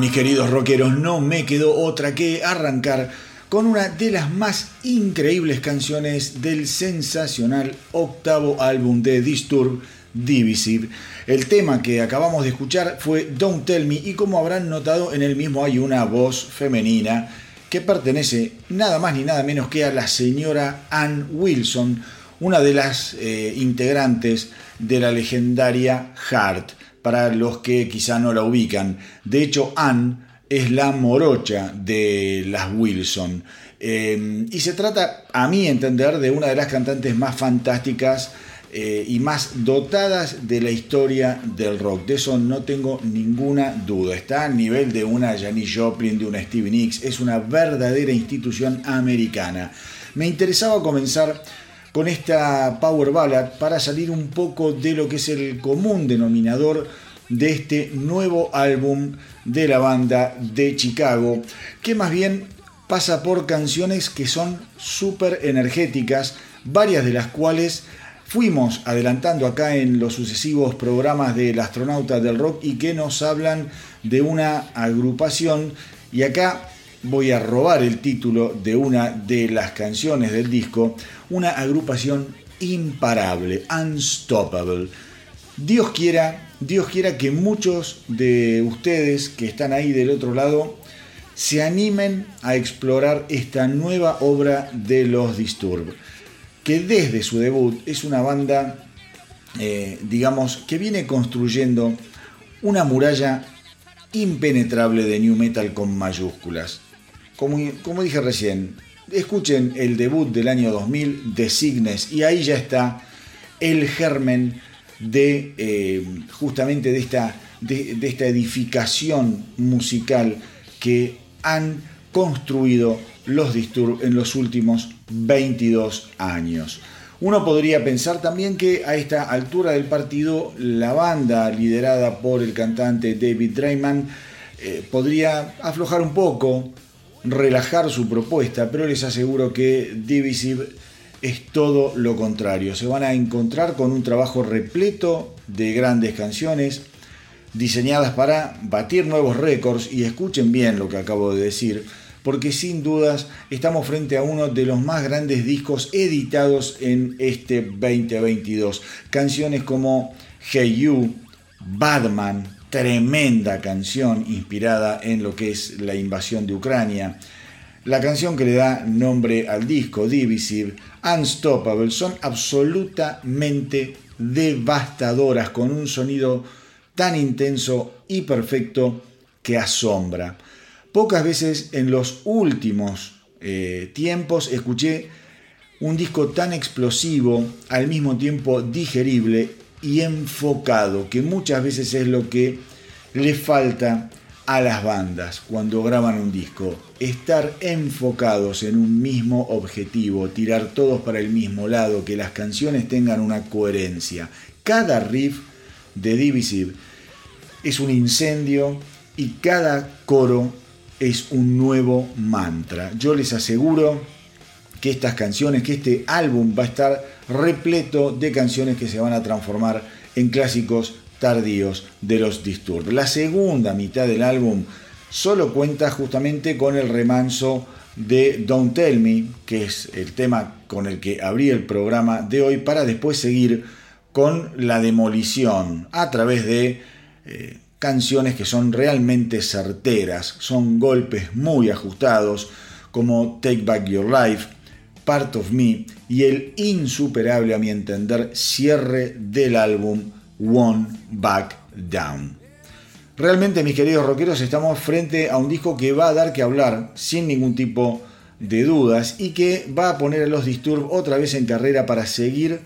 Mis queridos rockeros, no me quedó otra que arrancar con una de las más increíbles canciones del sensacional octavo álbum de Disturb, Divisive. El tema que acabamos de escuchar fue Don't Tell Me y como habrán notado en el mismo hay una voz femenina que pertenece nada más ni nada menos que a la señora Ann Wilson, una de las eh, integrantes de la legendaria Heart, para los que quizá no la ubican. De hecho, Ann es la morocha de las Wilson. Eh, y se trata, a mi entender, de una de las cantantes más fantásticas eh, y más dotadas de la historia del rock. De eso no tengo ninguna duda. Está a nivel de una Janis Joplin, de una Stevie Nicks. Es una verdadera institución americana. Me interesaba comenzar con esta Power Ballad para salir un poco de lo que es el común denominador de este nuevo álbum de la banda de Chicago, que más bien pasa por canciones que son súper energéticas, varias de las cuales fuimos adelantando acá en los sucesivos programas del astronauta del rock y que nos hablan de una agrupación. Y acá voy a robar el título de una de las canciones del disco, una agrupación imparable, unstoppable. Dios quiera, Dios quiera que muchos de ustedes que están ahí del otro lado se animen a explorar esta nueva obra de los Disturb que desde su debut es una banda, eh, digamos, que viene construyendo una muralla impenetrable de New Metal con mayúsculas. Como, como dije recién, escuchen el debut del año 2000 de Signes y ahí ya está el germen de eh, justamente de esta, de esta edificación musical que han construido los Disturb en los últimos 22 años. Uno podría pensar también que a esta altura del partido la banda liderada por el cantante David Drayman eh, podría aflojar un poco, relajar su propuesta, pero les aseguro que Divisive es todo lo contrario. Se van a encontrar con un trabajo repleto de grandes canciones diseñadas para batir nuevos récords y escuchen bien lo que acabo de decir porque sin dudas estamos frente a uno de los más grandes discos editados en este 2022. Canciones como Hey You, Badman, tremenda canción inspirada en lo que es la invasión de Ucrania. La canción que le da nombre al disco, Divisive, Unstoppable, son absolutamente devastadoras con un sonido tan intenso y perfecto que asombra. Pocas veces en los últimos eh, tiempos escuché un disco tan explosivo, al mismo tiempo digerible y enfocado, que muchas veces es lo que le falta a las bandas cuando graban un disco. Estar enfocados en un mismo objetivo, tirar todos para el mismo lado, que las canciones tengan una coherencia. Cada riff de Divisive es un incendio y cada coro es un nuevo mantra. Yo les aseguro que estas canciones, que este álbum va a estar repleto de canciones que se van a transformar en clásicos tardíos de los Disturbed. La segunda mitad del álbum solo cuenta justamente con el remanso de Don't Tell Me, que es el tema con el que abrí el programa de hoy, para después seguir con la demolición a través de eh, canciones que son realmente certeras, son golpes muy ajustados, como Take Back Your Life, Part of Me y el insuperable, a mi entender, cierre del álbum One Back Down. Realmente, mis queridos rockeros, estamos frente a un disco que va a dar que hablar sin ningún tipo de dudas y que va a poner a los Disturb otra vez en carrera para seguir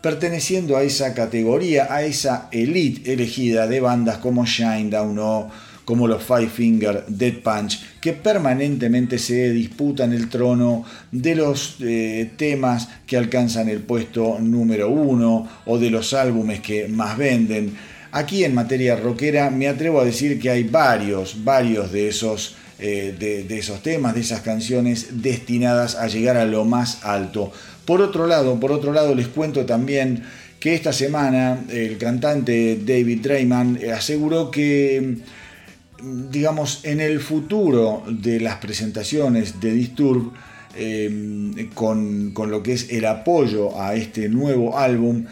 perteneciendo a esa categoría, a esa elite elegida de bandas como Shinedown o como los Five Finger Dead Punch, que permanentemente se disputan el trono de los eh, temas que alcanzan el puesto número uno o de los álbumes que más venden. Aquí en materia rockera me atrevo a decir que hay varios, varios de esos, eh, de esos temas, de esas canciones destinadas a llegar a lo más alto. Por otro lado, por otro lado les cuento también que esta semana el cantante David Drayman eh, aseguró que digamos en el futuro de las presentaciones de Disturb em, con, con lo que es el apoyo a este nuevo álbum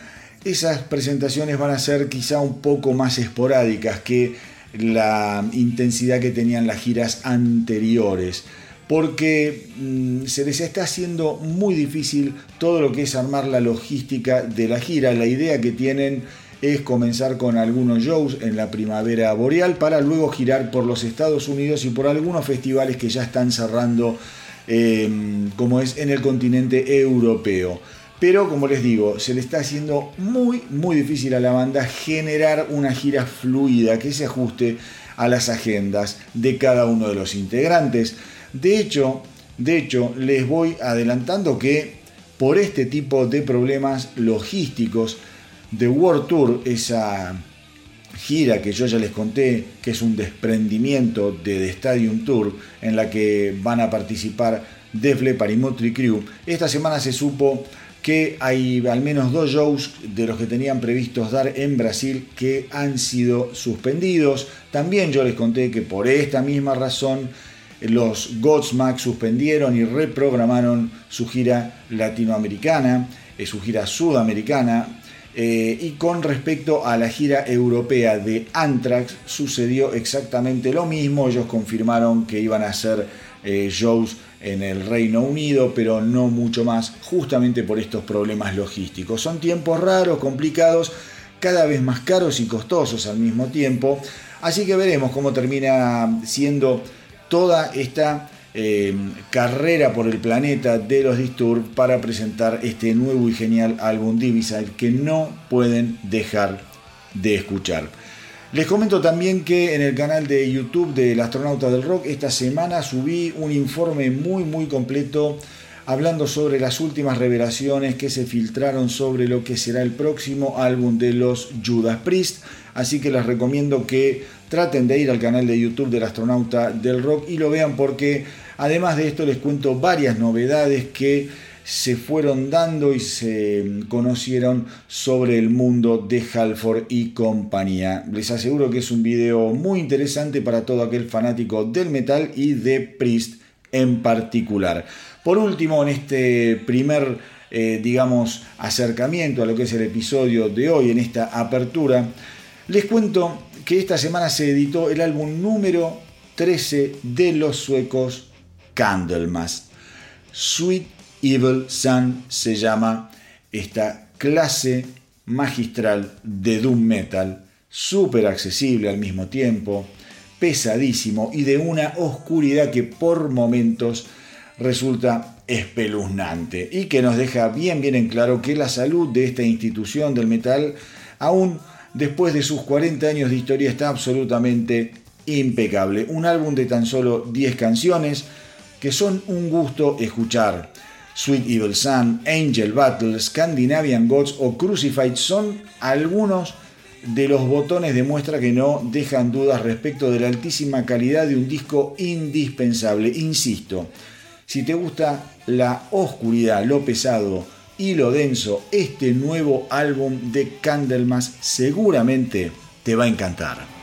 esas presentaciones van a ser quizá un poco más esporádicas que la intensidad que tenían las giras anteriores porque mm, se les está haciendo muy difícil todo lo que es armar la logística de la gira. La idea que tienen es comenzar con algunos shows en la primavera boreal para luego girar por los Estados Unidos y por algunos festivales que ya están cerrando em, como es en el continente europeo. Pero como les digo, se le está haciendo muy muy difícil a la banda generar una gira fluida que se ajuste a las agendas de cada uno de los integrantes. De hecho, de hecho, les voy adelantando que por este tipo de problemas logísticos, The World Tour, esa gira que yo ya les conté, que es un desprendimiento de The Stadium Tour, en la que van a participar Def Leppard y Motley Crue, esta semana se supo que hay al menos dos shows de los que tenían previstos dar en Brasil que han sido suspendidos. También yo les conté que por esta misma razón los Godsmack suspendieron y reprogramaron su gira latinoamericana, eh, su gira sudamericana. Eh, y con respecto a la gira europea de Anthrax sucedió exactamente lo mismo. Ellos confirmaron que iban a hacer eh, shows en el Reino Unido, pero no mucho más, justamente por estos problemas logísticos. Son tiempos raros, complicados, cada vez más caros y costosos al mismo tiempo. Así que veremos cómo termina siendo toda esta eh, carrera por el planeta de los Disturbed para presentar este nuevo y genial álbum Divisa que no pueden dejar de escuchar. Les comento también que en el canal de YouTube del Astronauta del Rock esta semana subí un informe muy muy completo hablando sobre las últimas revelaciones que se filtraron sobre lo que será el próximo álbum de los Judas Priest. Así que les recomiendo que traten de ir al canal de YouTube del astronauta del rock y lo vean porque además de esto les cuento varias novedades que se fueron dando y se conocieron sobre el mundo de Halford y compañía. Les aseguro que es un video muy interesante para todo aquel fanático del metal y de Priest en particular. Por último, en este primer, eh, digamos, acercamiento a lo que es el episodio de hoy, en esta apertura, les cuento que esta semana se editó el álbum número 13 de los suecos Candlemas. Sweet Evil Sun se llama esta clase magistral de Doom Metal, súper accesible al mismo tiempo, pesadísimo y de una oscuridad que por momentos resulta espeluznante y que nos deja bien bien en claro que la salud de esta institución del metal aún después de sus 40 años de historia, está absolutamente impecable. Un álbum de tan solo 10 canciones que son un gusto escuchar. Sweet Evil Sun, Angel Battle, Scandinavian Gods o Crucified son algunos de los botones de muestra que no dejan dudas respecto de la altísima calidad de un disco indispensable. Insisto, si te gusta la oscuridad, lo pesado, y lo denso, este nuevo álbum de Candlemas seguramente te va a encantar.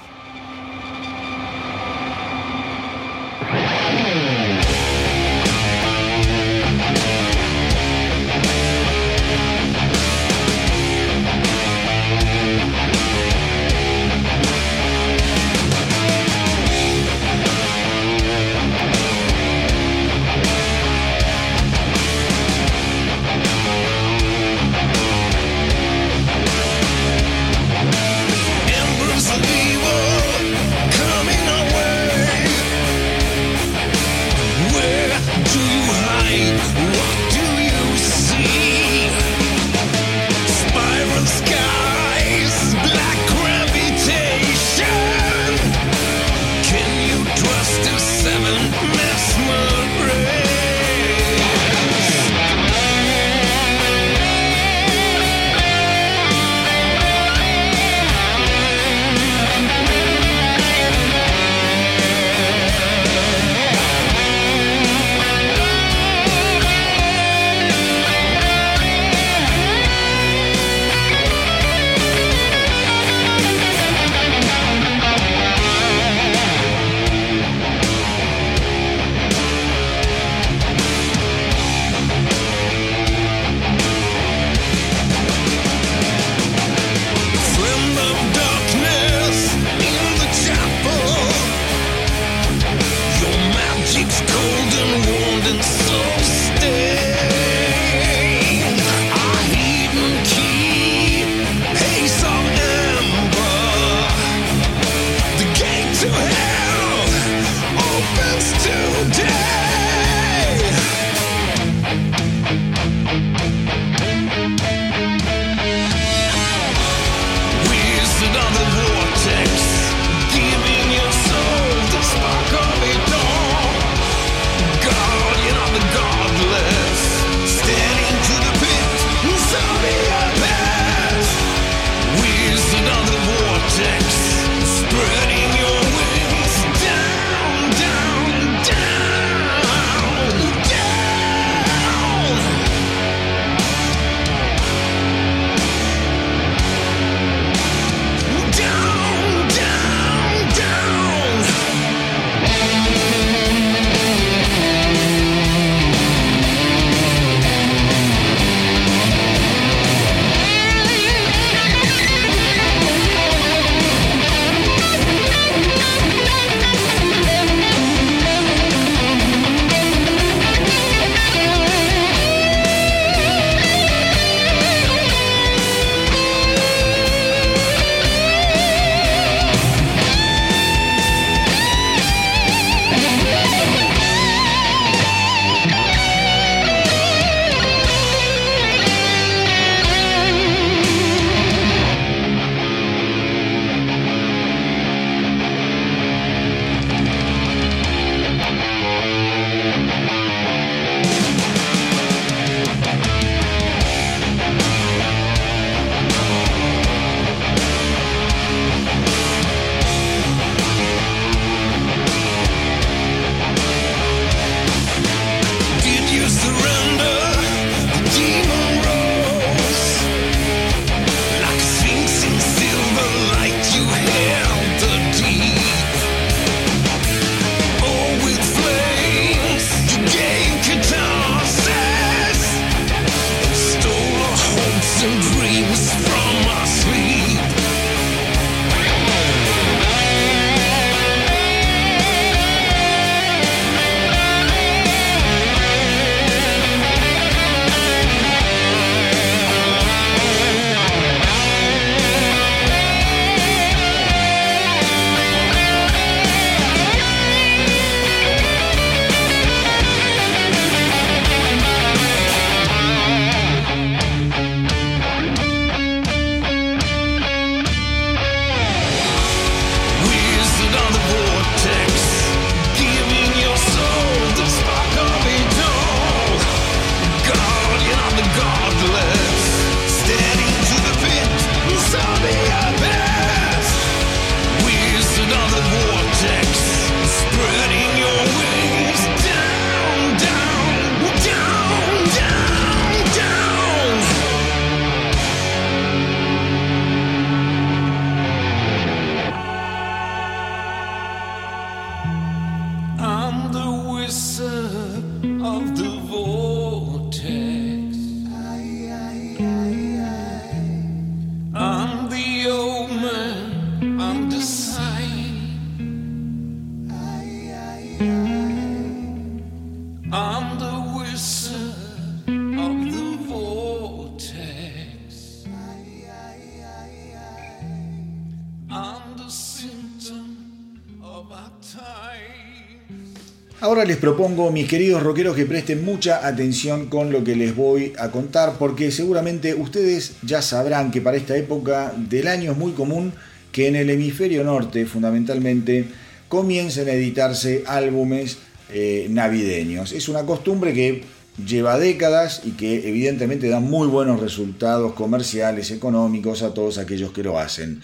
Les propongo, mis queridos rockeros, que presten mucha atención con lo que les voy a contar, porque seguramente ustedes ya sabrán que para esta época del año es muy común que en el hemisferio norte, fundamentalmente, comiencen a editarse álbumes eh, navideños. Es una costumbre que lleva décadas y que evidentemente da muy buenos resultados comerciales, económicos a todos aquellos que lo hacen.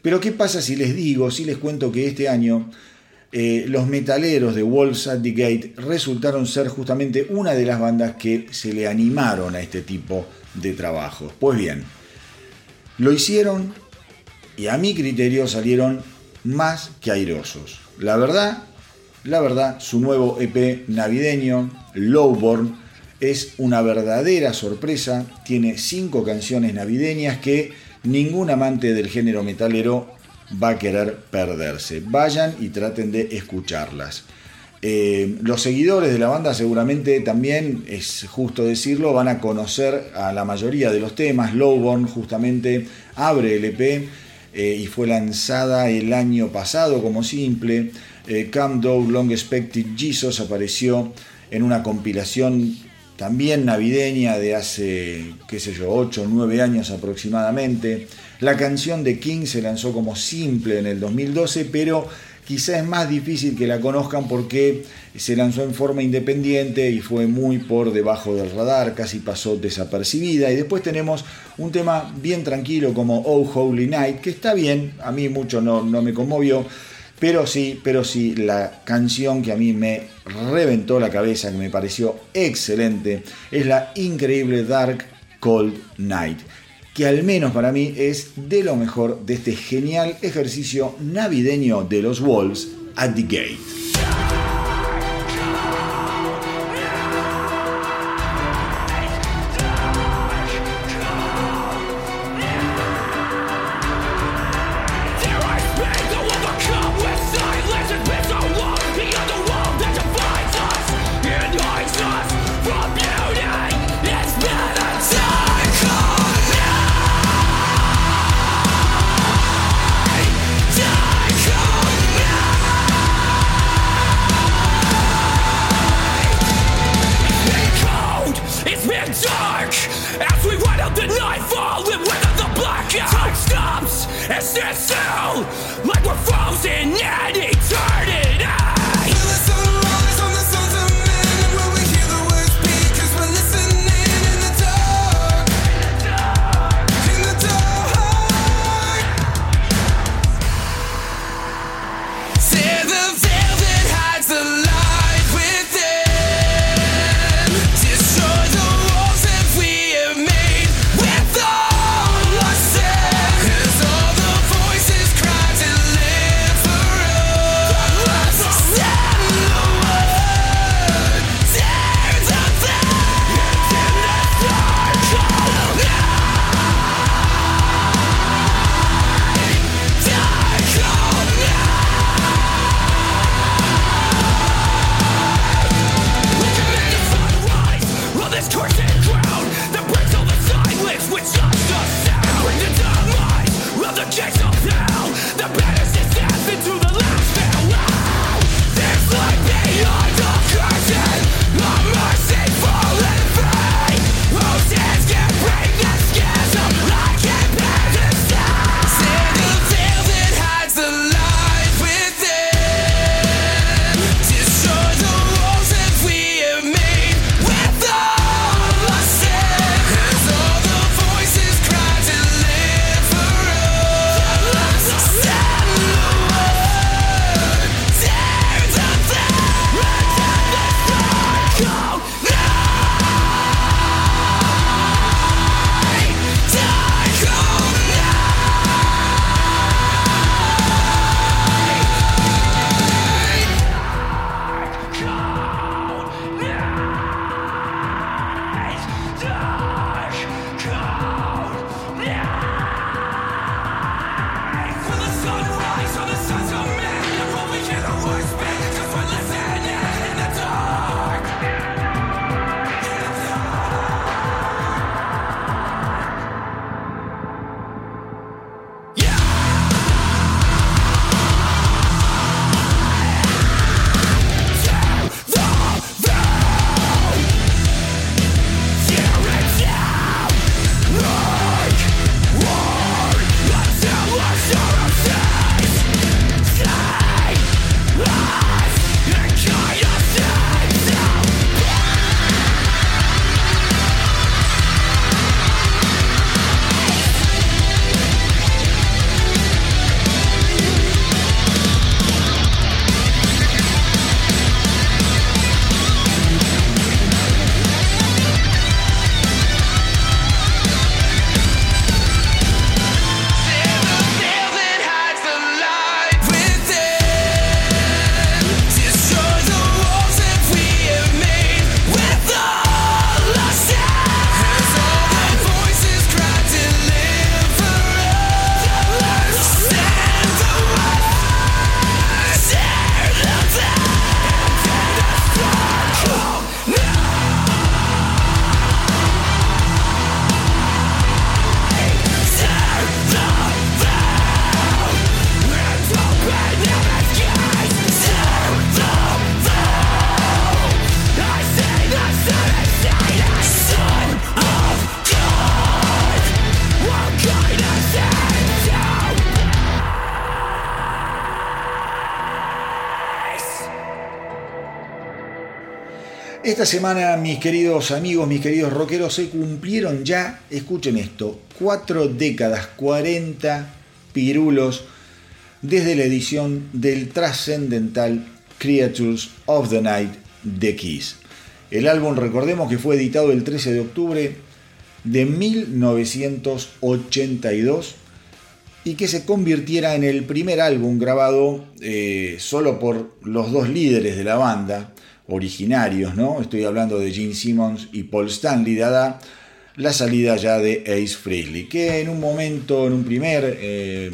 Pero ¿qué pasa si les digo, si les cuento que este año eh, los metaleros de Wolves at the Gate resultaron ser justamente una de las bandas que se le animaron a este tipo de trabajos. Pues bien, lo hicieron y a mi criterio salieron más que airosos. La verdad, la verdad, su nuevo EP navideño, Lowborn, es una verdadera sorpresa. Tiene cinco canciones navideñas que ningún amante del género metalero va a querer perderse. Vayan y traten de escucharlas. Eh, los seguidores de la banda seguramente también, es justo decirlo, van a conocer a la mayoría de los temas. Lowborn justamente abre el EP eh, y fue lanzada el año pasado como simple. Eh, Come Long Expected Jesus apareció en una compilación también navideña de hace, qué sé yo, 8 o 9 años aproximadamente. La canción de King se lanzó como simple en el 2012, pero quizá es más difícil que la conozcan porque se lanzó en forma independiente y fue muy por debajo del radar, casi pasó desapercibida. Y después tenemos un tema bien tranquilo como Oh Holy Night, que está bien, a mí mucho no, no me conmovió, pero sí, pero sí, la canción que a mí me reventó la cabeza, que me pareció excelente, es la increíble Dark Cold Night que al menos para mí es de lo mejor de este genial ejercicio navideño de los Wolves at the Gate. Esta semana, mis queridos amigos, mis queridos rockeros, se cumplieron ya, escuchen esto, cuatro décadas, 40 pirulos desde la edición del trascendental Creatures of the Night de Kiss. El álbum, recordemos que fue editado el 13 de octubre de 1982 y que se convirtiera en el primer álbum grabado eh, solo por los dos líderes de la banda, originarios, ¿no? Estoy hablando de Gene Simmons y Paul Stanley, dada la salida ya de Ace Frehley, que en un momento, en un primer eh,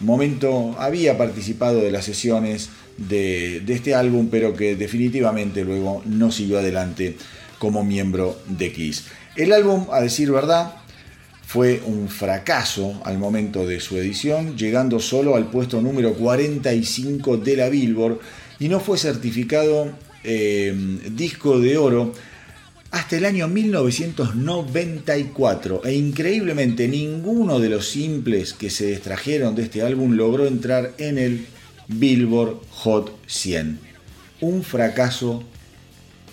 momento, había participado de las sesiones de, de, este álbum, pero que definitivamente luego no siguió adelante como miembro de Kiss. El álbum, a decir verdad, fue un fracaso al momento de su edición, llegando solo al puesto número 45 de la Billboard y no fue certificado eh, disco de oro hasta el año 1994 e increíblemente ninguno de los simples que se extrajeron de este álbum logró entrar en el Billboard Hot 100. Un fracaso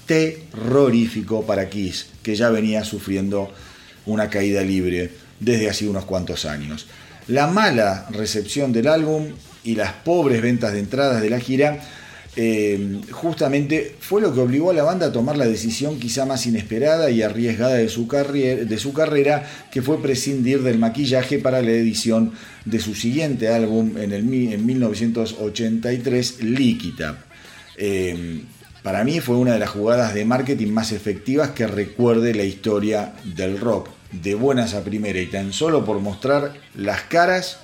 terrorífico para Kiss, que ya venía sufriendo una caída libre desde hace unos cuantos años. La mala recepción del álbum y las pobres ventas de entradas de la gira eh, justamente fue lo que obligó a la banda a tomar la decisión quizá más inesperada y arriesgada de su, carrera, que fue prescindir del maquillaje para la edición de su siguiente álbum en, el, en 1983, Líquida. Eh, para mí fue una de las jugadas de marketing más efectivas que recuerde la historia del rock, de buenas a primera y tan solo por mostrar las caras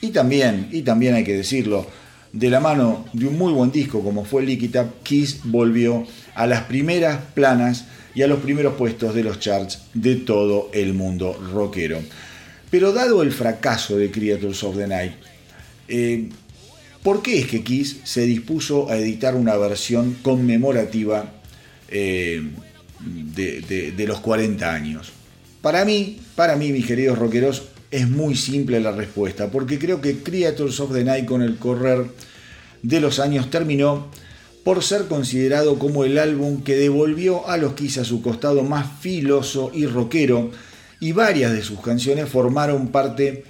y también, y también hay que decirlo, de la mano de un muy buen disco como fue Liquid Kiss volvió a las primeras planas y a los primeros puestos de los charts de todo el mundo rockero. Pero dado el fracaso de Creatures of the Night, eh, ¿por qué es que Kiss se dispuso a editar una versión conmemorativa eh, de, de los 40 años? Para mí, para mí, mis queridos rockeros, es muy simple la respuesta, porque creo que Creatures of the Night con el correr de los años terminó por ser considerado como el álbum que devolvió a los Kiss a su costado más filoso y rockero, y varias de sus canciones formaron parte,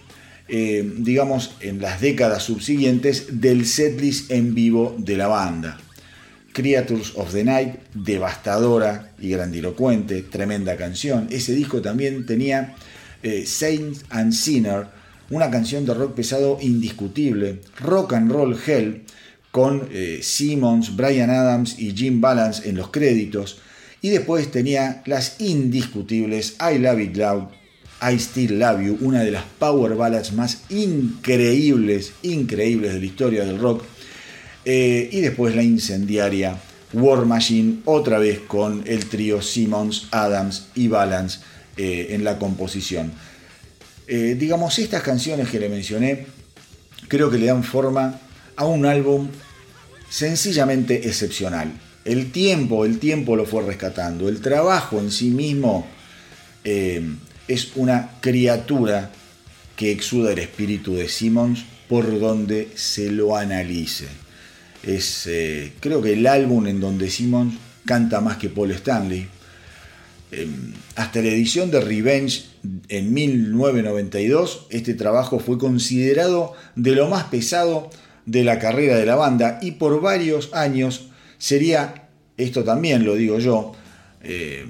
eh, digamos, en las décadas subsiguientes del setlist en vivo de la banda. Creatures of the Night, devastadora y grandilocuente, tremenda canción. Ese disco también tenía eh, Saints and Sinner, una canción de rock pesado indiscutible, Rock and Roll Hell, con eh, Simmons, Brian Adams y Jim Balance en los créditos, y después tenía las indiscutibles I Love It Loud, I Still Love You, una de las power ballads más increíbles, increíbles de la historia del rock, eh, y después la incendiaria War Machine, otra vez con el trío Simmons, Adams y Balance eh, en la composición. Eh, digamos, estas canciones que le mencioné, creo que le dan forma a un álbum sencillamente excepcional. El tiempo, el tiempo lo fue rescatando. El trabajo en sí mismo eh, es una criatura que exuda el espíritu de Simmons por donde se lo analice. Es, creo que el álbum en donde Simmons canta más que Paul Stanley, hasta la edición de Revenge en 1992, este trabajo fue considerado de lo más pesado de la carrera de la banda y por varios años sería, esto también lo digo yo, eh,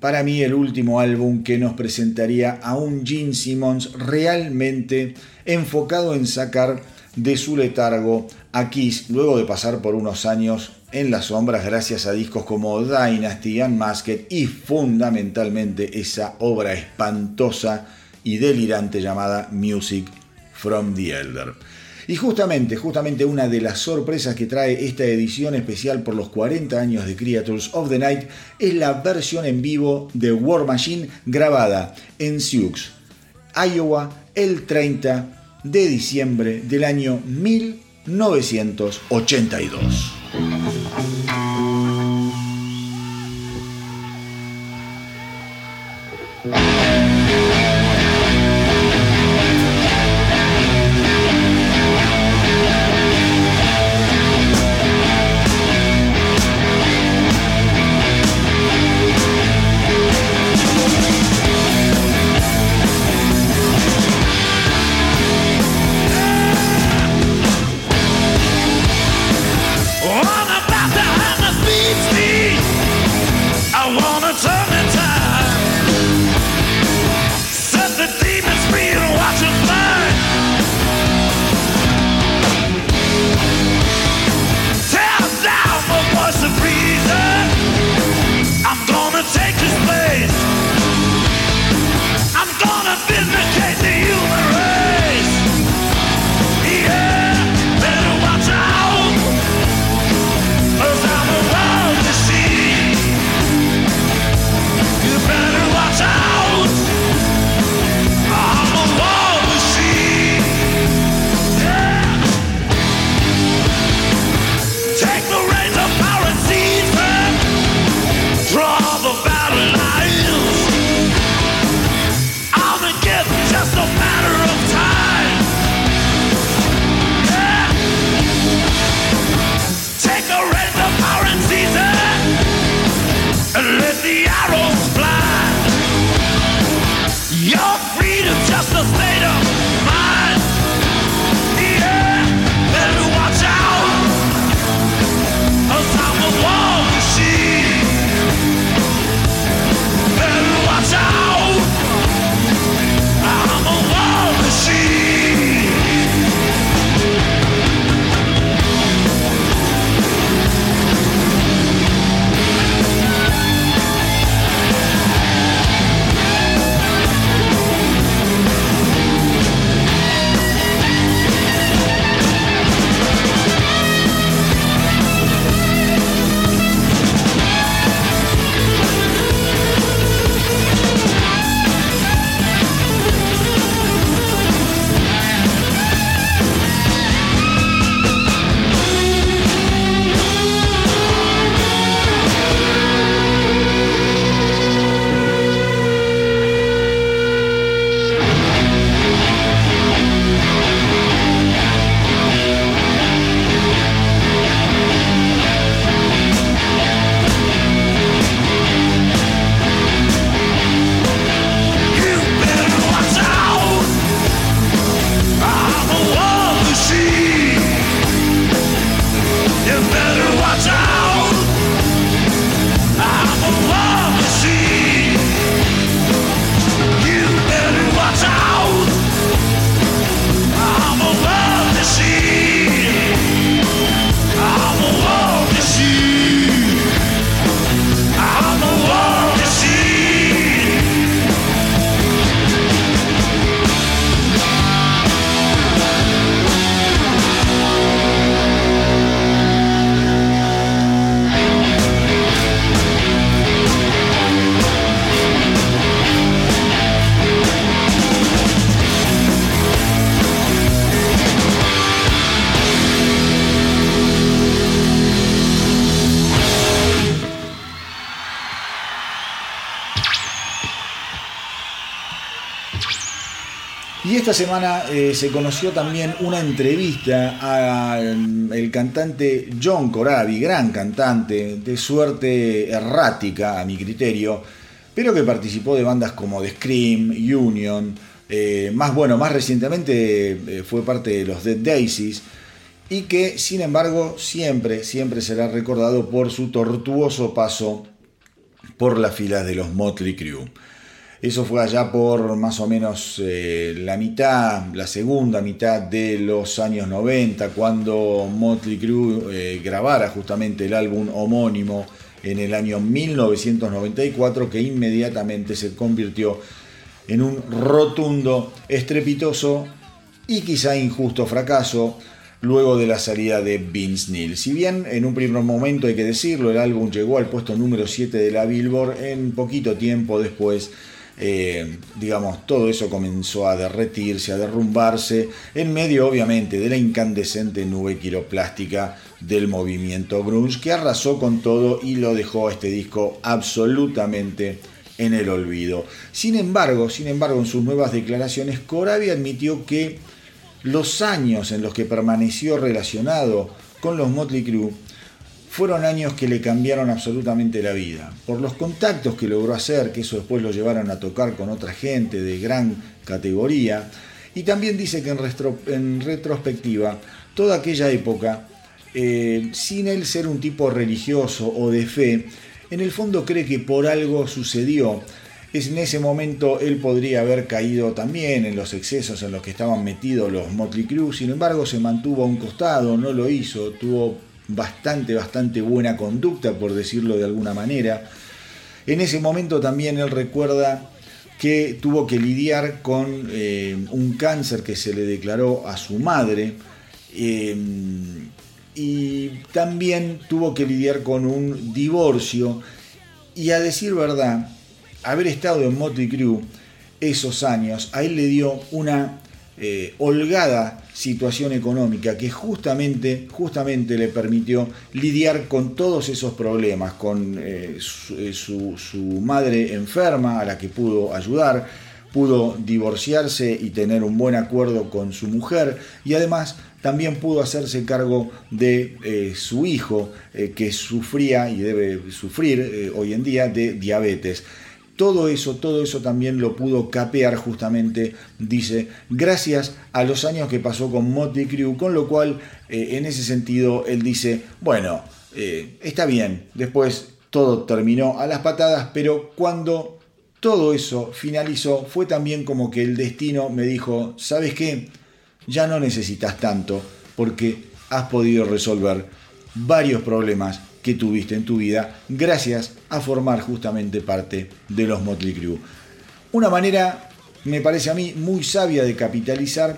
para mí el último álbum que nos presentaría a un Gene Simmons realmente enfocado en sacar de su letargo a Kiss luego de pasar por unos años en las sombras gracias a discos como Dynasty and Masked y fundamentalmente esa obra espantosa y delirante llamada Music from the Elder. Y justamente, justamente una de las sorpresas que trae esta edición especial por los 40 años de Creatures of the Night es la versión en vivo de War Machine grabada en Sioux, Iowa, el 30 de diciembre del año 1982. sun. Esta semana eh, se conoció también una entrevista al mm, cantante John Corabi, gran cantante, de suerte errática a mi criterio, pero que participó de bandas como The Scream, Union, eh, más bueno, más recientemente eh, fue parte de los Dead Daisies, y que sin embargo siempre, siempre será recordado por su tortuoso paso por las filas de los Motley Crue. Eso fue allá por más o menos eh, la mitad, la segunda mitad de los años 90, cuando Motley Crue eh, grabara justamente el álbum homónimo en el año 1994, que inmediatamente se convirtió en un rotundo, estrepitoso y quizá injusto fracaso luego de la salida de Vince Neil. Si bien en un primer momento hay que decirlo, el álbum llegó al puesto número 7 de la Billboard, en poquito tiempo después eh, digamos, todo eso comenzó a derretirse, a derrumbarse, en medio obviamente de la incandescente nube quiroplástica del movimiento grunge que arrasó con todo y lo dejó a este disco absolutamente en el olvido. Sin embargo, sin embargo, en sus nuevas declaraciones, Corabi admitió que los años en los que permaneció relacionado con los Motley Crue fueron años que le cambiaron absolutamente la vida. Por los contactos que logró hacer, que eso después lo llevaron a tocar con otra gente de gran categoría. Y también dice que en, retrospectiva, toda aquella época, eh, sin él ser un tipo religioso o de fe, en el fondo cree que por algo sucedió. Es en ese momento él podría haber caído también en los excesos en los que estaban metidos los Motley Crue, sin embargo se mantuvo a un costado, no lo hizo, tuvo bastante, bastante buena conducta, por decirlo de alguna manera. En ese momento también él recuerda que tuvo que lidiar con eh, un cáncer que se le declaró a su madre eh, y también tuvo que lidiar con un divorcio y a decir verdad, haber estado en Motley Crue esos años, a él le dio una eh, holgada situación económica que justamente, justamente le permitió lidiar con todos esos problemas, con eh, eh, su, su, madre enferma a la que pudo ayudar, pudo divorciarse y tener un buen acuerdo con su mujer y además también pudo hacerse cargo de su hijo que sufría y debe sufrir hoy en día de diabetes. Todo eso, todo eso también lo pudo capear justamente, dice, gracias a los años que pasó con Motley Crue, con lo cual eh, en ese sentido él dice, bueno, eh, está bien, después todo terminó a las patadas, pero cuando todo eso finalizó fue también como que el destino me dijo, ¿sabes qué? Ya no necesitas tanto porque has podido resolver varios problemas que tuviste en tu vida gracias a formar justamente parte de los Motley Crue. Una manera, me parece a mí, muy sabia de capitalizar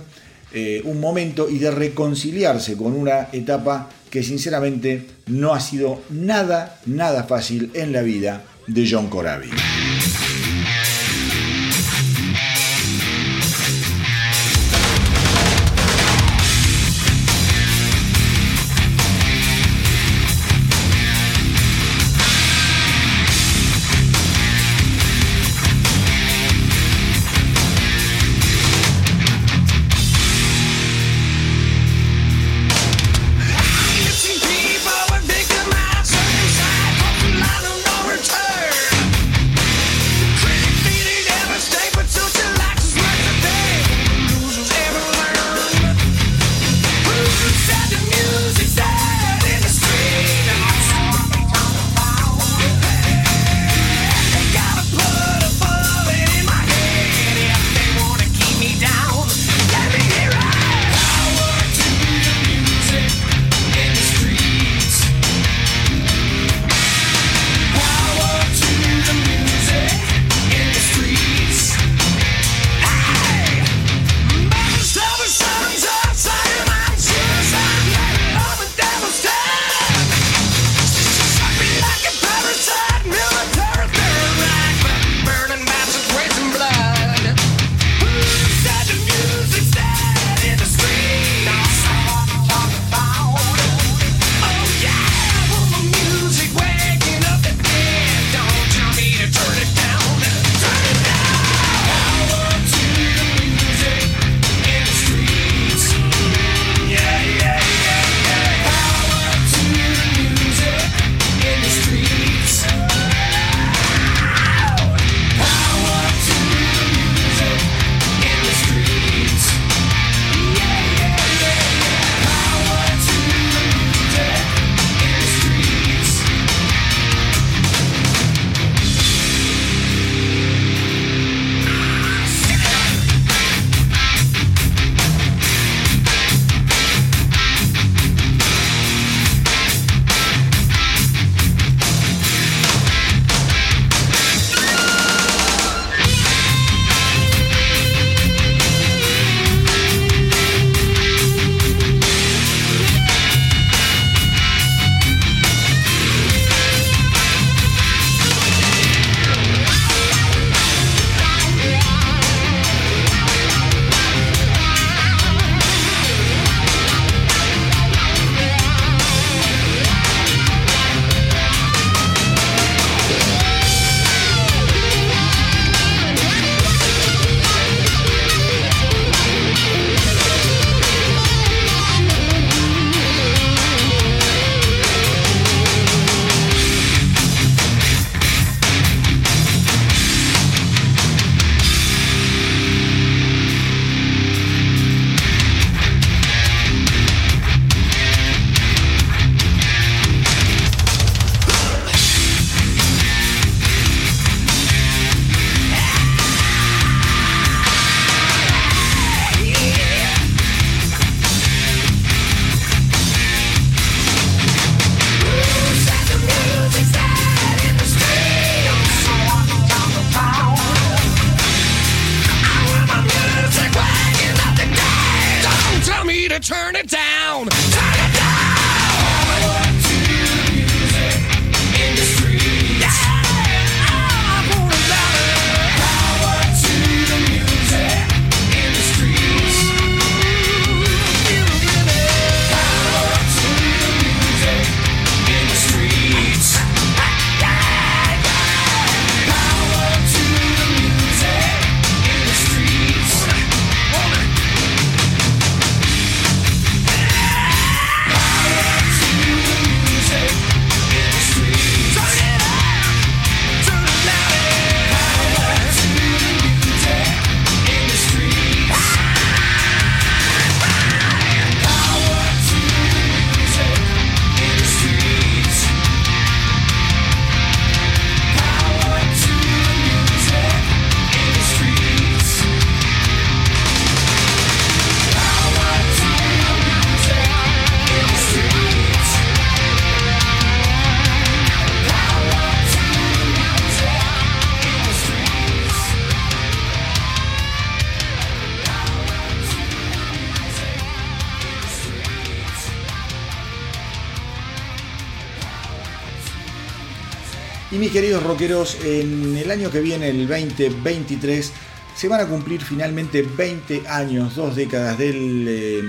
eh, un momento y de reconciliarse con una etapa que sinceramente no ha sido nada, nada fácil en la vida de John Corabi. Rockeros, en el año que viene, el 2023, se van a cumplir finalmente 20 años, dos décadas del, eh,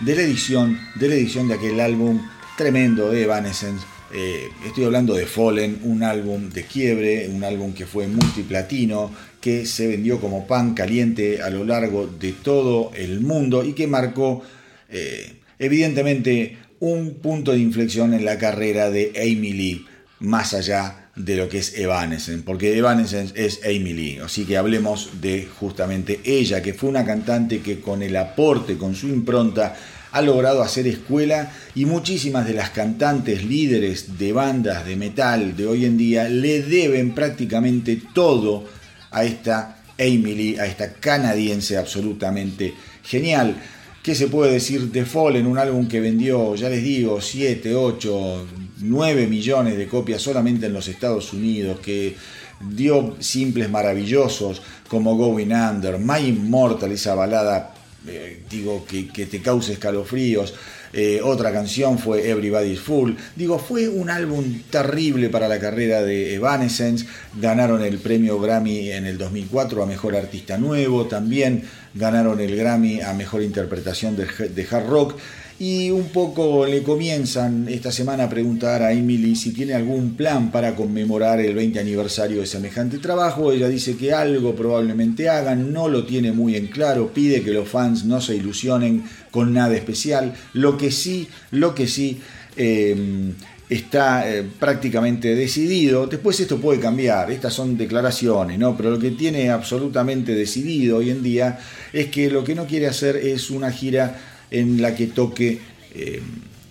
de la edición, de la edición de aquel álbum tremendo de Evanescence. Eh, estoy hablando de Fallen, un álbum de quiebre, un álbum que fue multiplatino, que se vendió como pan caliente a lo largo de todo el mundo y que marcó eh, evidentemente un punto de inflexión en la carrera de Amy Lee, más allá de lo que es Evanescence, porque Evanescence es Amy Lee, así que hablemos de justamente ella, que fue una cantante que con el aporte, con su impronta, ha logrado hacer escuela y muchísimas de las cantantes líderes de bandas de metal de hoy en día le deben prácticamente todo a esta Amy Lee, a esta canadiense absolutamente genial. ¿Qué se puede decir de Fallen? Un álbum que vendió, ya les digo, 7, 8, 9 millones de copias solamente en los Estados Unidos, que dio simples maravillosos como Going Under, My Immortal, esa balada, eh, digo, que, te causa escalofríos. Eh, otra canción fue Everybody's Full. Digo, fue un álbum terrible para la carrera de Evanescence. Ganaron el premio Grammy en el 2004 a Mejor Artista Nuevo. También ganaron el Grammy a Mejor Interpretación de Hard Rock y un poco le comienzan esta semana a preguntar a Emily si tiene algún plan para conmemorar el 20 aniversario de semejante trabajo. Ella dice que algo probablemente hagan, no lo tiene muy en claro, pide que los fans no se ilusionen con nada especial. Lo que sí, lo que sí. Eh, está eh, prácticamente decidido. Después esto puede cambiar, estas son declaraciones, ¿no? Pero lo que tiene absolutamente decidido hoy en día es que lo que no quiere hacer es una gira en la que toque eh,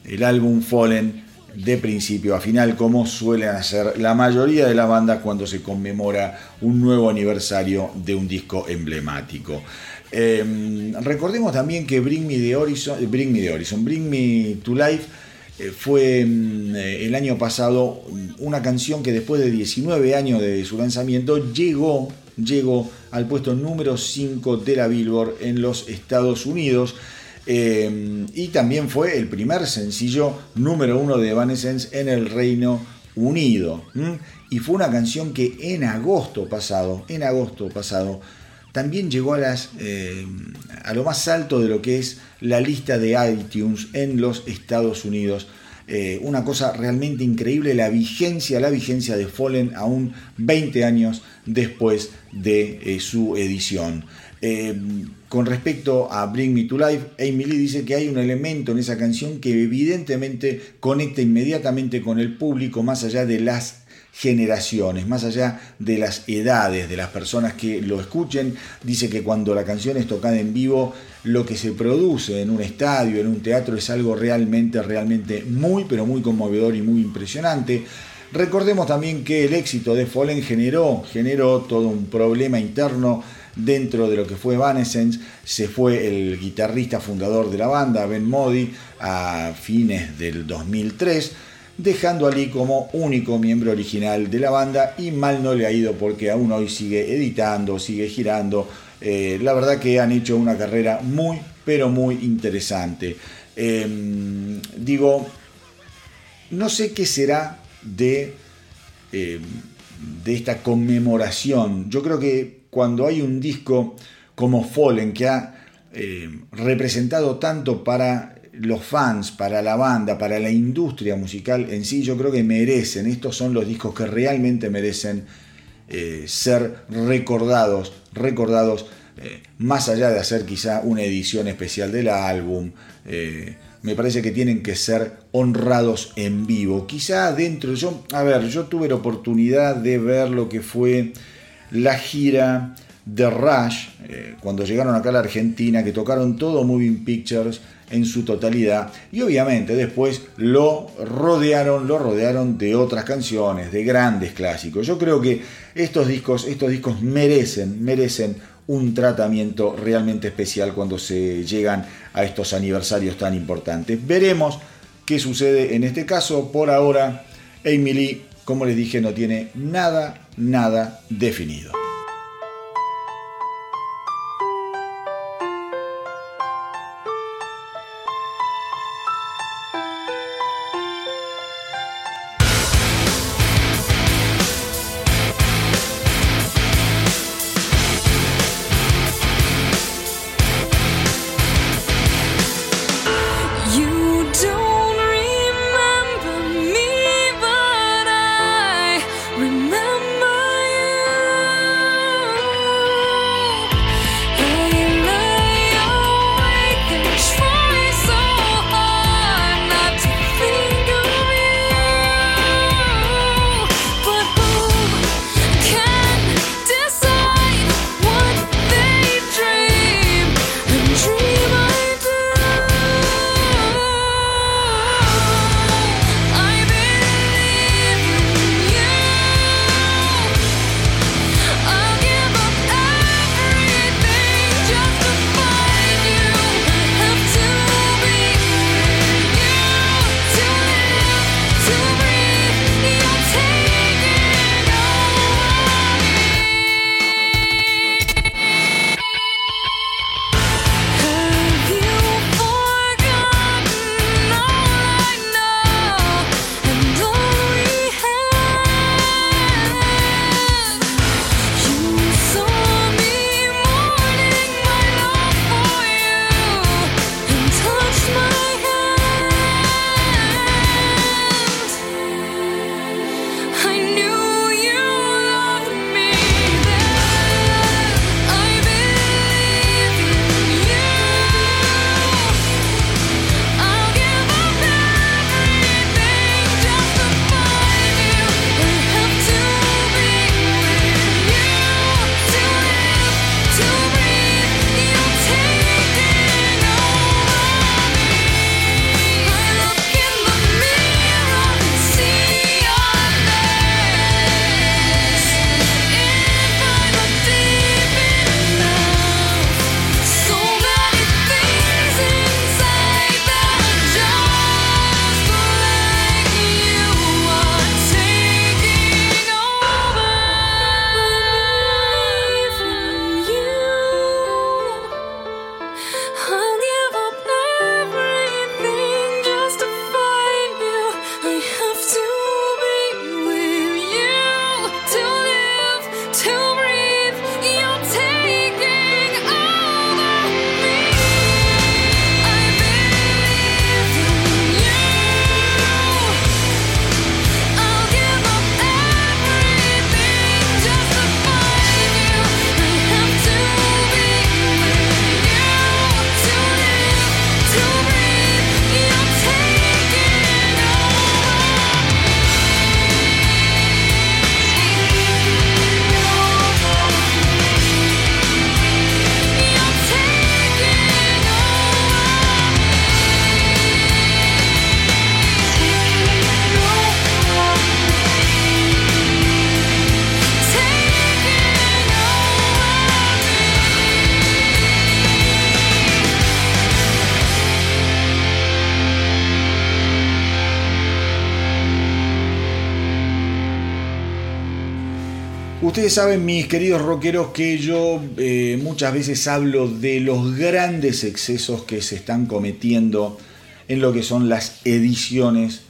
el álbum Fallen de principio a final, como suelen hacer la mayoría de las bandas cuando se conmemora un nuevo aniversario de un disco emblemático. Eh, recordemos también que Bring Me the Horizon, Bring Me, the Horizon, Bring Me to Life eh, fue mm, eh, el año pasado una canción que después de 19 años de su lanzamiento llegó, llegó al puesto número 5 de la Billboard en los Estados Unidos. Eh, y también fue el primer sencillo número uno de Evanescence en el Reino Unido. Y fue una canción que en agosto pasado, en agosto pasado, también llegó eh, a lo más alto de lo que es la lista de iTunes en los Estados Unidos. Eh, una cosa realmente increíble, la vigencia, la vigencia de Fallen aún 20 años después de eh, su edición. Con respecto a Bring Me to Life, Amy Lee dice que hay un elemento en esa canción que evidentemente conecta inmediatamente con el público más allá de las generaciones, más allá de las edades de las personas que lo escuchen. Dice que cuando la canción es tocada en vivo, lo que se produce en un estadio, en un teatro, es algo realmente, realmente muy, pero muy conmovedor y muy impresionante. Recordemos también que el éxito de Fallen generó, generó todo un problema interno dentro de lo que fue Evanescence. Se fue el guitarrista fundador de la banda, Ben Modi, a fines del 2003 dejando a Lee como único miembro original de la banda y mal no le ha ido porque aún hoy sigue editando, sigue girando. Eh, la verdad que han hecho una carrera muy, pero muy interesante. Em, digo, no sé qué será de, em, de esta conmemoración. Yo creo que cuando hay un disco como Fallen que ha em, representado tanto para los fans, para la banda, para la industria musical en sí, yo creo que merecen, estos son los discos que realmente merecen eh, ser recordados, recordados eh, más allá de hacer quizá una edición especial del álbum. Eh, me parece que tienen que ser honrados en vivo. Quizá dentro, yo, a ver, yo tuve la oportunidad de ver lo que fue la gira de Rush, cuando llegaron acá a la Argentina, que tocaron todo Moving Pictures, en su totalidad y obviamente después lo rodearon, lo rodearon de otras canciones, de grandes clásicos. Yo creo que estos discos, estos discos merecen, merecen un tratamiento realmente especial cuando se llegan a estos aniversarios tan importantes. Veremos qué sucede en este caso. Por ahora, Emily, como les dije, no tiene nada, nada definido. Saben, mis queridos rockeros, que yo eh, muchas veces hablo de los grandes excesos que se están cometiendo en lo que son las ediciones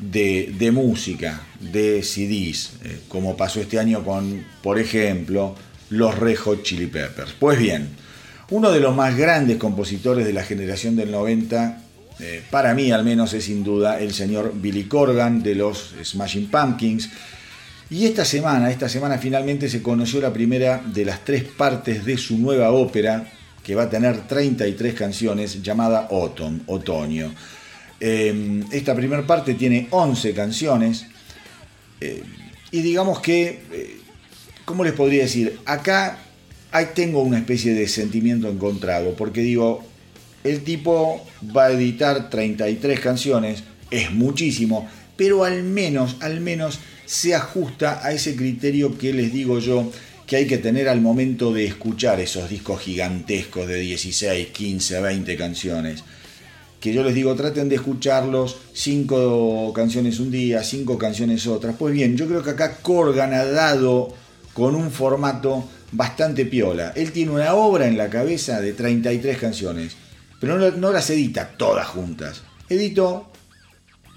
de, de música, de CDs, eh, como pasó este año con, por ejemplo, los Red Hot Chili Peppers. Pues bien, uno de los más grandes compositores de la generación del 90, eh, para mí al menos es sin duda el señor Billy Corgan de los Smashing Pumpkins. Y esta semana, esta semana finalmente se conoció la primera de las tres partes de su nueva ópera, que va a tener 33 canciones, llamada Autumn, Otoño. Eh, esta primera parte tiene 11 canciones. Eh, y digamos que, eh, ¿cómo les podría decir? Acá ahí tengo una especie de sentimiento encontrado, porque digo, el tipo va a editar 33 canciones, es muchísimo, pero al menos, al menos se ajusta a ese criterio que les digo yo que hay que tener al momento de escuchar esos discos gigantescos de 16, 15, 20 canciones. Que yo les digo, traten de escucharlos cinco canciones un día, cinco canciones otras. Pues bien, yo creo que acá Corgan ha dado con un formato bastante piola. Él tiene una obra en la cabeza de 33 canciones, pero no, no las edita todas juntas. Edito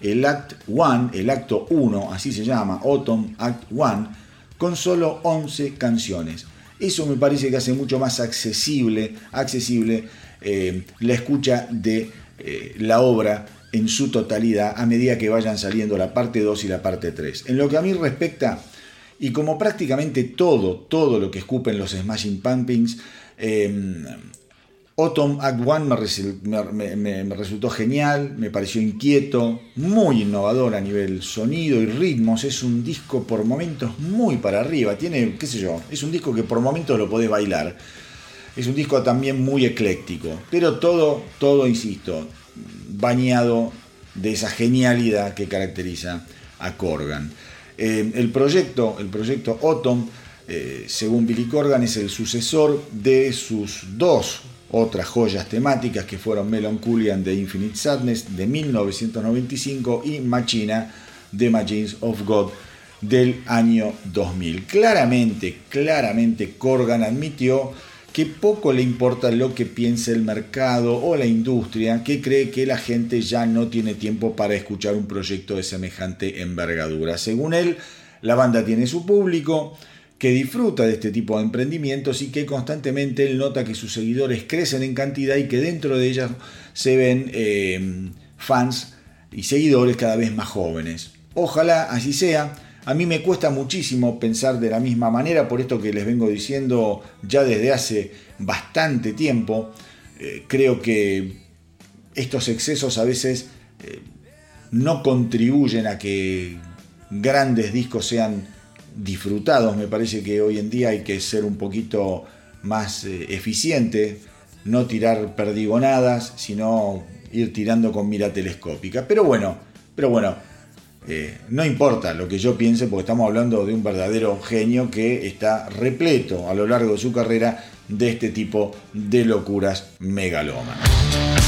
el Act 1, el acto 1, así se llama, Autumn Act 1, con solo 11 canciones. Eso me parece que hace mucho más accesible, accesible eh, la escucha de eh, la obra en su totalidad a medida que vayan saliendo la parte 2 y la parte 3. En lo que a mí respecta, y como prácticamente todo, todo lo que escupen los Smashing Pumpkins, eh, Autumn Act One me, resultó genial, me pareció inquieto, muy innovador a nivel sonido y ritmos. Es un disco por momentos muy para arriba. Tiene, qué sé yo, es un disco que por momentos lo podés bailar. Es un disco también muy ecléctico, pero todo, todo, insisto, bañado de esa genialidad que caracteriza a Corgan. Eh, el proyecto, el proyecto Autumn, eh, según Billy Corgan, es el sucesor de sus dos otras joyas temáticas que fueron Melancholy the Infinite Sadness de 1995 y Machina de Machines of God del año 2000. Claramente, claramente Corgan admitió que poco le importa lo que piense el mercado o la industria, que cree que la gente ya no tiene tiempo para escuchar un proyecto de semejante envergadura. Según él, la banda tiene su público, que disfruta de este tipo de emprendimientos y que constantemente él nota que sus seguidores crecen en cantidad y que dentro de ellas se ven eh, fans y seguidores cada vez más jóvenes. Ojalá así sea. A mí me cuesta muchísimo pensar de la misma manera, por esto que les vengo diciendo ya desde hace bastante tiempo. Eh, creo que estos excesos a veces eh, no contribuyen a que grandes discos sean disfrutados. Me parece que hoy en día hay que ser un poquito más eh, eficiente, no tirar perdigonadas, sino ir tirando con mira telescópica. Pero bueno, pero bueno, eh, no importa lo que yo piense, porque estamos hablando de un verdadero genio que está repleto a lo largo de su carrera de este tipo de locuras megalómanas.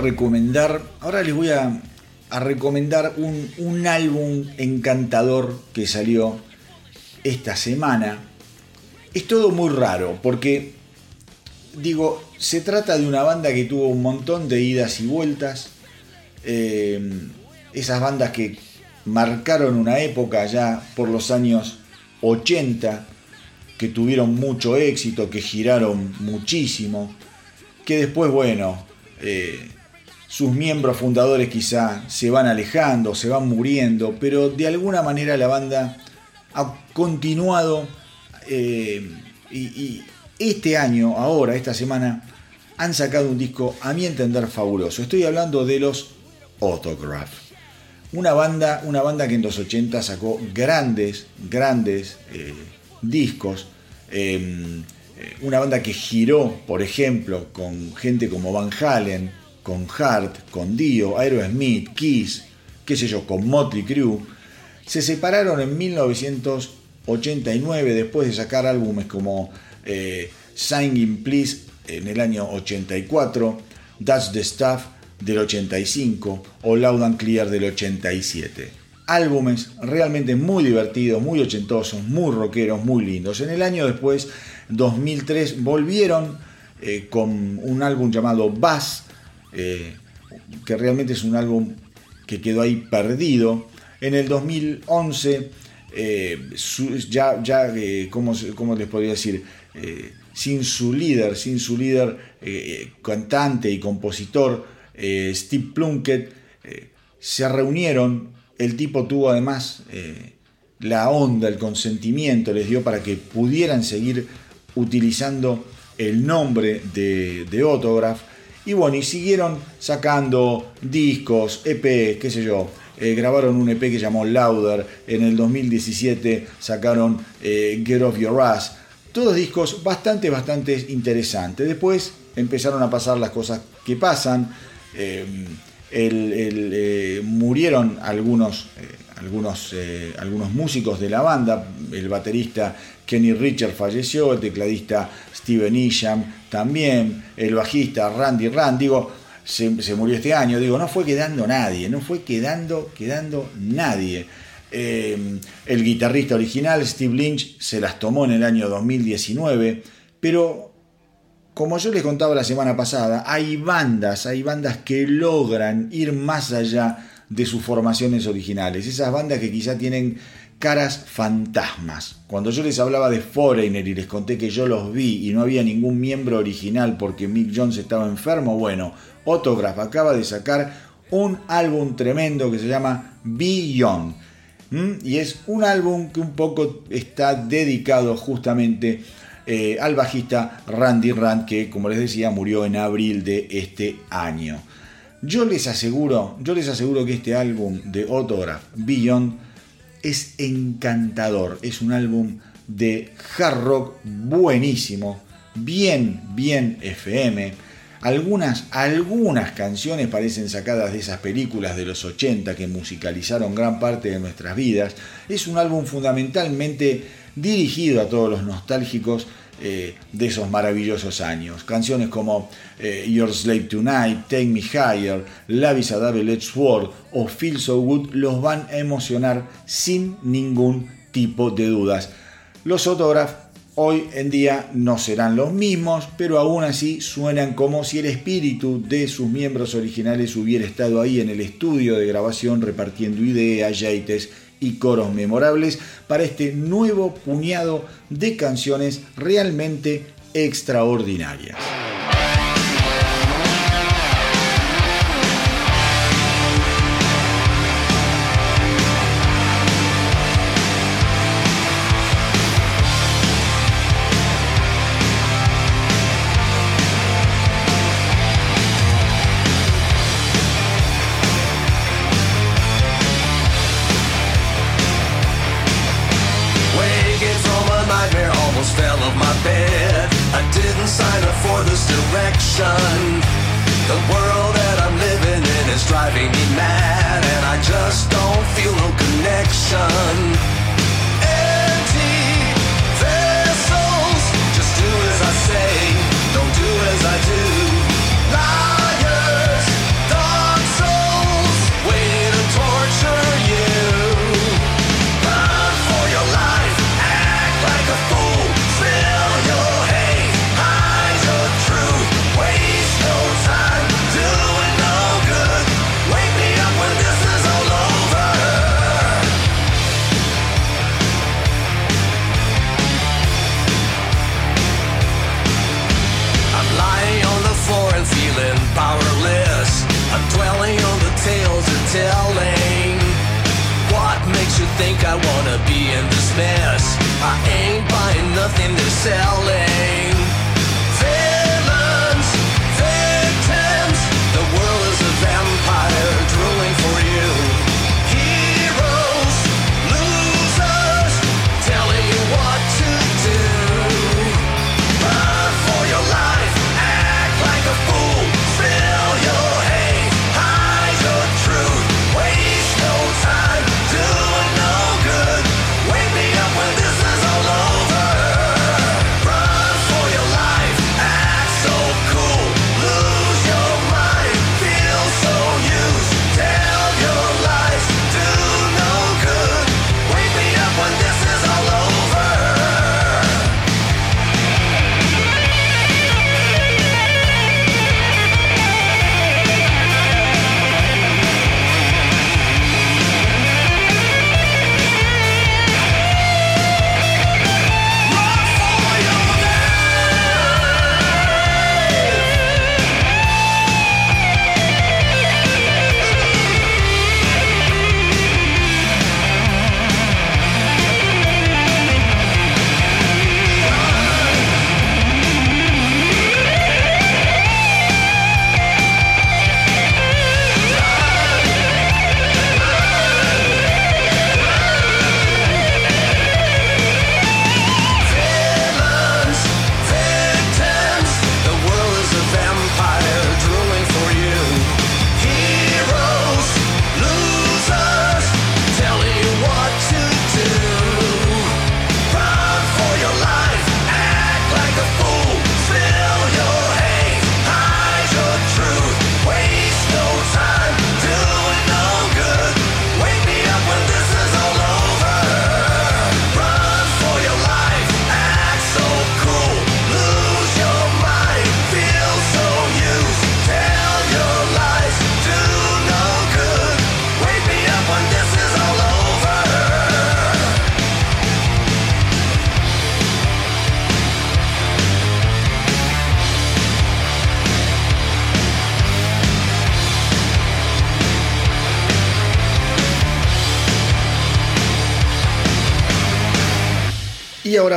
Recomendar, ahora les voy a, a recomendar un, un álbum encantador que salió esta semana. Es todo muy raro porque, digo, se trata de una banda que tuvo un montón de idas y vueltas. Eh, esas bandas que marcaron una época ya por los años 80, que tuvieron mucho éxito, que giraron muchísimo, que después, bueno, eh, sus miembros fundadores quizá se van alejando, se van muriendo, pero de alguna manera la banda ha continuado eh, y, este año, ahora, esta semana, han sacado un disco, a mi entender, fabuloso. Estoy hablando de los Autograph. Una banda, una banda que en los 80 sacó grandes, grandes eh, discos. Eh, una banda que giró, por ejemplo, con gente como Van Halen, con Hart, con Dio, Aerosmith, Kiss, qué sé yo, con Motley Crue. Se separaron en 1989 después de sacar álbumes como eh, Singing Please en el año 84, That's the Stuff del 85 o Loud and Clear del 87. Álbumes realmente muy divertidos, muy ochentosos, muy rockeros, muy lindos. En el año después, 2003, volvieron eh, con un álbum llamado Bass, eh, que realmente es un álbum que quedó ahí perdido. En el 2011, eh, ya, ya ¿cómo, ¿cómo, les podría decir? sin su líder, sin su líder cantante y compositor, eh, Steve Plunkett, eh, se reunieron, el tipo tuvo además eh, la onda, el consentimiento, les dio para que pudieran seguir utilizando el nombre de, de Autograph. Y bueno, y siguieron sacando discos, EP, qué sé yo. grabaron un EP que llamó Louder. En el 2017 sacaron Get Off Your Ass. Todos discos bastante, bastante interesantes. Después empezaron a pasar las cosas que pasan. Eh, el, eh, murieron algunos, eh, algunos, eh, algunos músicos de la banda, el baterista Kenny Richard falleció, el tecladista Steven Isham también, el bajista Randy Rand, se, murió este año, digo, no fue quedando nadie, no fue quedando, quedando nadie. el guitarrista original, Steve Lynch, se las tomó en el año 2019, pero como yo les contaba la semana pasada, hay bandas, hay bandas que logran ir más allá de sus formaciones originales. Esas bandas que quizá tienen caras fantasmas. Cuando yo les hablaba de Foreigner y les conté que yo los vi y no había ningún miembro original porque Mick Jones estaba enfermo, bueno, Autograph acaba de sacar un álbum tremendo que se llama Beyond. Y es un álbum que un poco está dedicado justamente eh, al bajista Randy Rand, que como les decía murió en abril de este año. Yo les aseguro, yo les aseguro que este álbum de Autograph Beyond es encantador. Es un álbum de hard rock buenísimo, bien, bien FM. Algunas, algunas canciones parecen sacadas de esas películas de los 80 que musicalizaron gran parte de nuestras vidas. Es un álbum fundamentalmente dirigido a todos los nostálgicos eh, de esos maravillosos años. Canciones como eh, Your Slave Tonight, Take Me Higher, Love is a Double-Edged Sword o Feel So Good los van a emocionar sin ningún tipo de dudas. Los Autograph hoy en día no serán los mismos, pero aún así suenan como si el espíritu de sus miembros originales hubiera estado ahí en el estudio de grabación repartiendo ideas, yates y coros memorables para este nuevo puñado de canciones realmente extraordinarias. direction. The world that I'm living in is driving me mad, and I just don't feel no connection. Sell.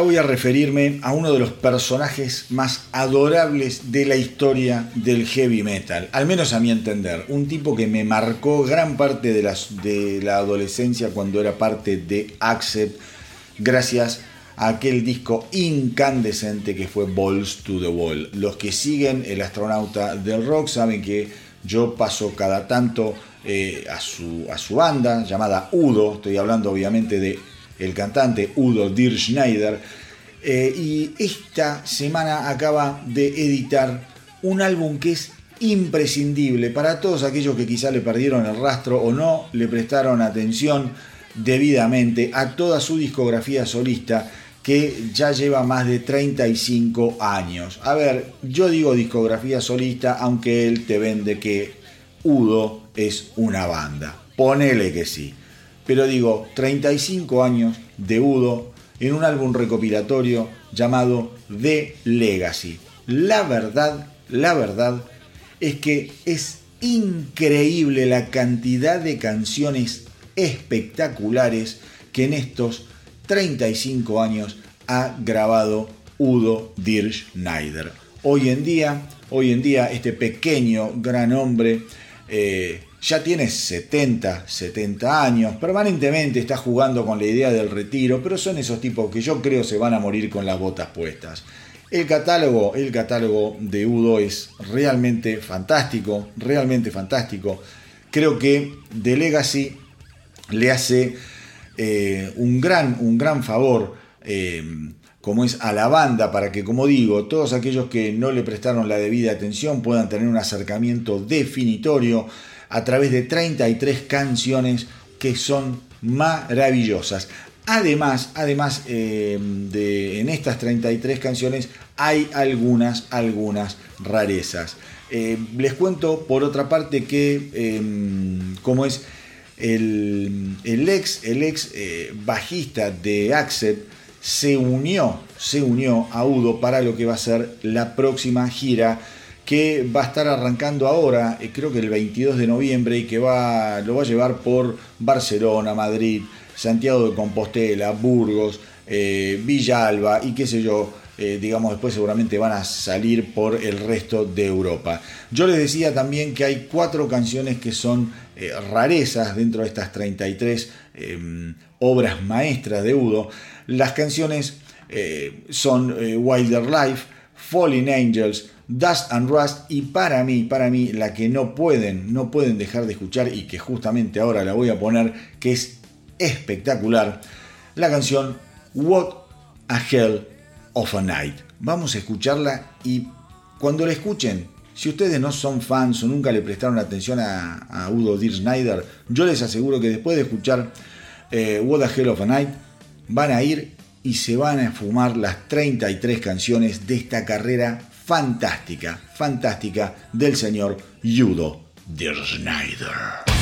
Voy a referirme a uno de los personajes más adorables de la historia del heavy metal, al menos a mi entender. Un tipo que me marcó gran parte de, la adolescencia cuando era parte de Accept, gracias a aquel disco incandescente que fue Balls to the Wall. Los que siguen el astronauta del rock saben que yo paso cada tanto eh, a, su, a su banda llamada Udo, estoy hablando obviamente de el cantante Udo Dirk Schneider, eh, y esta semana acaba de editar un álbum que es imprescindible para todos aquellos que quizá le perdieron el rastro o no le prestaron atención debidamente a toda su discografía solista que ya lleva más de 35 años. A ver, yo digo discografía solista, aunque él te vende que Udo es una banda. Ponele que sí. Pero digo, 35 años de Udo en un álbum recopilatorio llamado The Legacy. La verdad, la verdad es que es increíble la cantidad de canciones espectaculares que en estos 35 años ha grabado Udo Dirk Schneider. Hoy en día, hoy en día este pequeño gran hombre eh, ya tiene 70, 70 años, permanentemente está jugando con la idea del retiro, pero son esos tipos que yo creo se van a morir con las botas puestas. El catálogo, el catálogo de Udo es realmente fantástico, realmente fantástico. Creo que The Legacy le hace eh, un, gran, un gran favor, eh, como es a la banda, para que, como digo, todos aquellos que no le prestaron la debida atención puedan tener un acercamiento definitorio a través de 33 canciones que son maravillosas. Además, además eh, de en estas 33 canciones hay algunas, algunas rarezas. Eh, les cuento por otra parte que, eh, como es el, el ex, el ex eh, bajista de Accept, se unió, se unió a Udo para lo que va a ser la próxima gira que va a estar arrancando ahora, eh, creo que el 22 de noviembre, y que va, lo va a llevar por Barcelona, Madrid, Santiago de Compostela, Burgos, eh, Villalba y qué sé yo. eh, digamos, después seguramente van a salir por el resto de Europa. Yo les decía también que hay cuatro canciones que son rarezas dentro de estas 33 eh, obras maestras de Udo. Las canciones son Wilder Life, Falling Angels, Dust and Rust y para mí, para mí, la que no pueden, no pueden dejar de escuchar y que justamente ahora la voy a poner, que es espectacular, la canción What a Hell of a Night. Vamos a escucharla y cuando la escuchen, si ustedes no son fans o nunca le prestaron atención a, Udo Dirk Snyder, yo les aseguro que después de escuchar eh, What a Hell of a Night, van a ir y se van a fumar las 33 canciones de esta carrera fantástica, fantástica del señor Udo Dirk Snyder.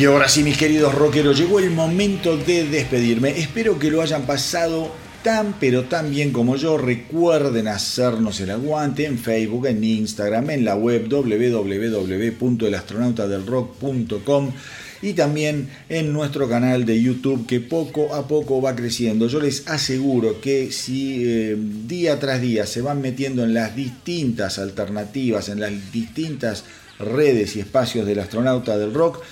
Y ahora sí, mis queridos rockeros, llegó el momento de despedirme. Espero que lo hayan pasado tan pero tan bien como yo, recuerden hacernos el aguante en Facebook, en Instagram, en la web www.elastronautadelrock.com y también en nuestro canal de YouTube que poco a poco va creciendo. Yo les aseguro que si eh, día tras día se van metiendo en las distintas alternativas, en las distintas redes y espacios del astronauta del rock,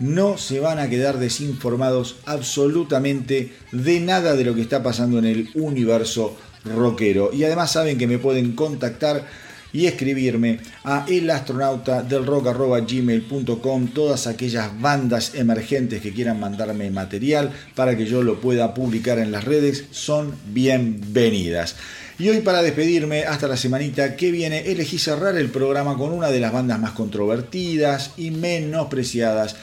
no se van a quedar desinformados absolutamente de nada de lo que está pasando en el universo rockero. Y además saben que me pueden contactar y escribirme a elastronautadelrock.gmail.com todas aquellas bandas emergentes que quieran mandarme material para que yo lo pueda publicar en las redes son bienvenidas. Y hoy para despedirme hasta la semanita que viene elegí cerrar el programa con una de las bandas más controvertidas y menospreciadas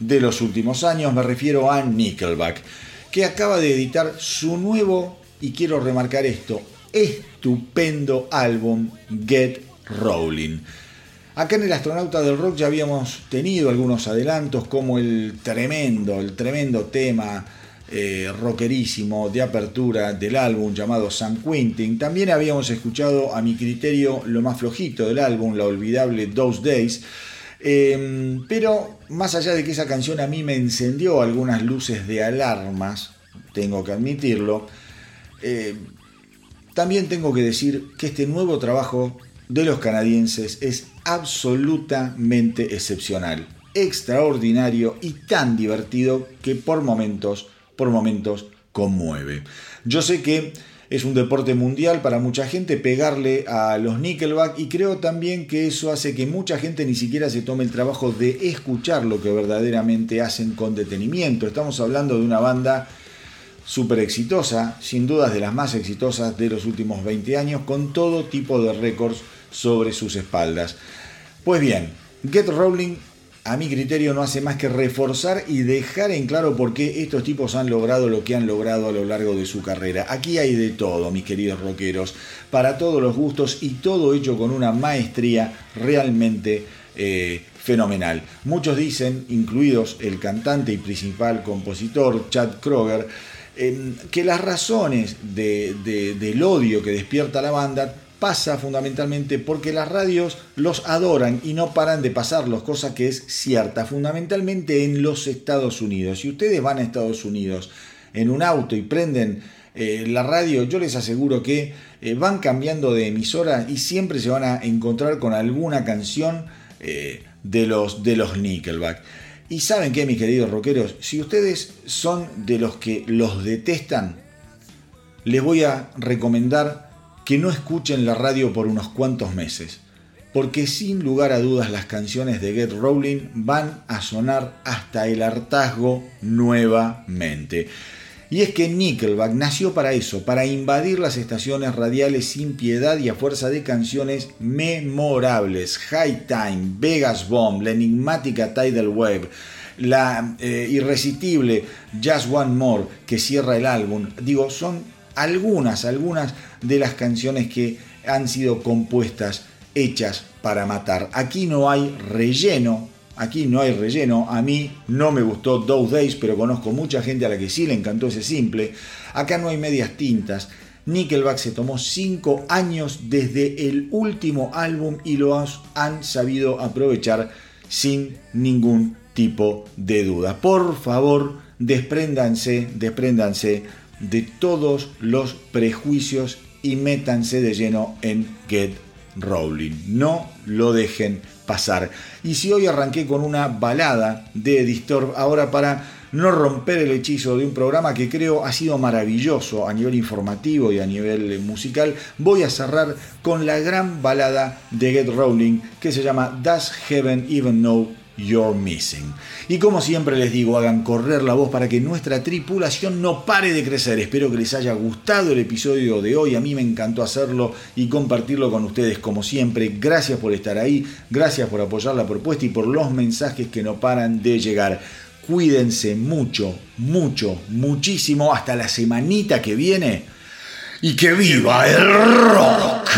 de los últimos años, me refiero a Nickelback, que acaba de editar su nuevo, y quiero remarcar esto, estupendo álbum Get Rolling. Acá en el Astronauta del Rock ya habíamos tenido algunos adelantos como el tremendo, el tremendo tema eh, rockerísimo de apertura del álbum llamado San Quentin. También habíamos escuchado a mi criterio lo más flojito del álbum, la olvidable Those Days. Eh, pero más allá de que esa canción a mí me encendió algunas luces de alarmas, tengo que admitirlo, eh, también tengo que decir que este nuevo trabajo de los canadienses es absolutamente excepcional, extraordinario y tan divertido que por momentos, por momentos conmueve. Yo sé que es un deporte mundial para mucha gente pegarle a los Nickelback y creo también que eso hace que mucha gente ni siquiera se tome el trabajo de escuchar lo que verdaderamente hacen con detenimiento. Estamos hablando de una banda súper exitosa, sin dudas de las más exitosas de los últimos 20 años, con todo tipo de récords sobre sus espaldas. Pues bien, Get Rolling a mi criterio no hace más que reforzar y dejar en claro por qué estos tipos han logrado lo que han logrado a lo largo de su carrera. Aquí hay de todo, mis queridos rockeros, para todos los gustos y todo hecho con una maestría realmente eh, fenomenal. Muchos dicen, incluidos el cantante y principal compositor Chad Kroger, eh, que las razones de, de, del odio que despierta la banda pasa fundamentalmente porque las radios los adoran y no paran de pasarlos, cosa que es cierta, fundamentalmente en los Estados Unidos. Si ustedes van a Estados Unidos en un auto y prenden eh, la radio, yo les aseguro que eh, van cambiando de emisora y siempre se van a encontrar con alguna canción eh, de, los, de los Nickelback. Y saben qué, mis queridos rockeros, si ustedes son de los que los detestan, les voy a recomendar que no escuchen la radio por unos cuantos meses, porque sin lugar a dudas las canciones de Get Rolling van a sonar hasta el hartazgo nuevamente. Y es que Nickelback nació para eso, para invadir las estaciones radiales sin piedad y a fuerza de canciones memorables. High Time, Vegas Bomb, la enigmática Tidal Wave, la eh, irresistible Just One More que cierra el álbum. Digo, son algunas, algunas de las canciones que han sido compuestas, hechas para matar. Aquí no hay relleno, aquí no hay relleno. A mí no me gustó Those Days, pero conozco mucha gente a la que sí le encantó ese simple. Acá no hay medias tintas. Nickelback se tomó 5 años desde el último álbum y lo han sabido aprovechar sin ningún tipo de duda. Por favor, despréndanse, despréndanse de todos los prejuicios y métanse de lleno en Get Rolling. No lo dejen pasar. Y si hoy arranqué con una balada de Disturb, ahora para no romper el hechizo de un programa que creo ha sido maravilloso a nivel informativo y a nivel musical, voy a cerrar con la gran balada de Get Rolling que se llama Does Heaven Even Know You're Missing. Y como siempre les digo, hagan correr la voz para que nuestra tripulación no pare de crecer. Espero que les haya gustado el episodio de hoy. A mí me encantó hacerlo y compartirlo con ustedes como siempre. Gracias por estar ahí, gracias por apoyar la propuesta y por los mensajes que no paran de llegar. Cuídense mucho, mucho, muchísimo hasta la semanita que viene. Y que viva el rock.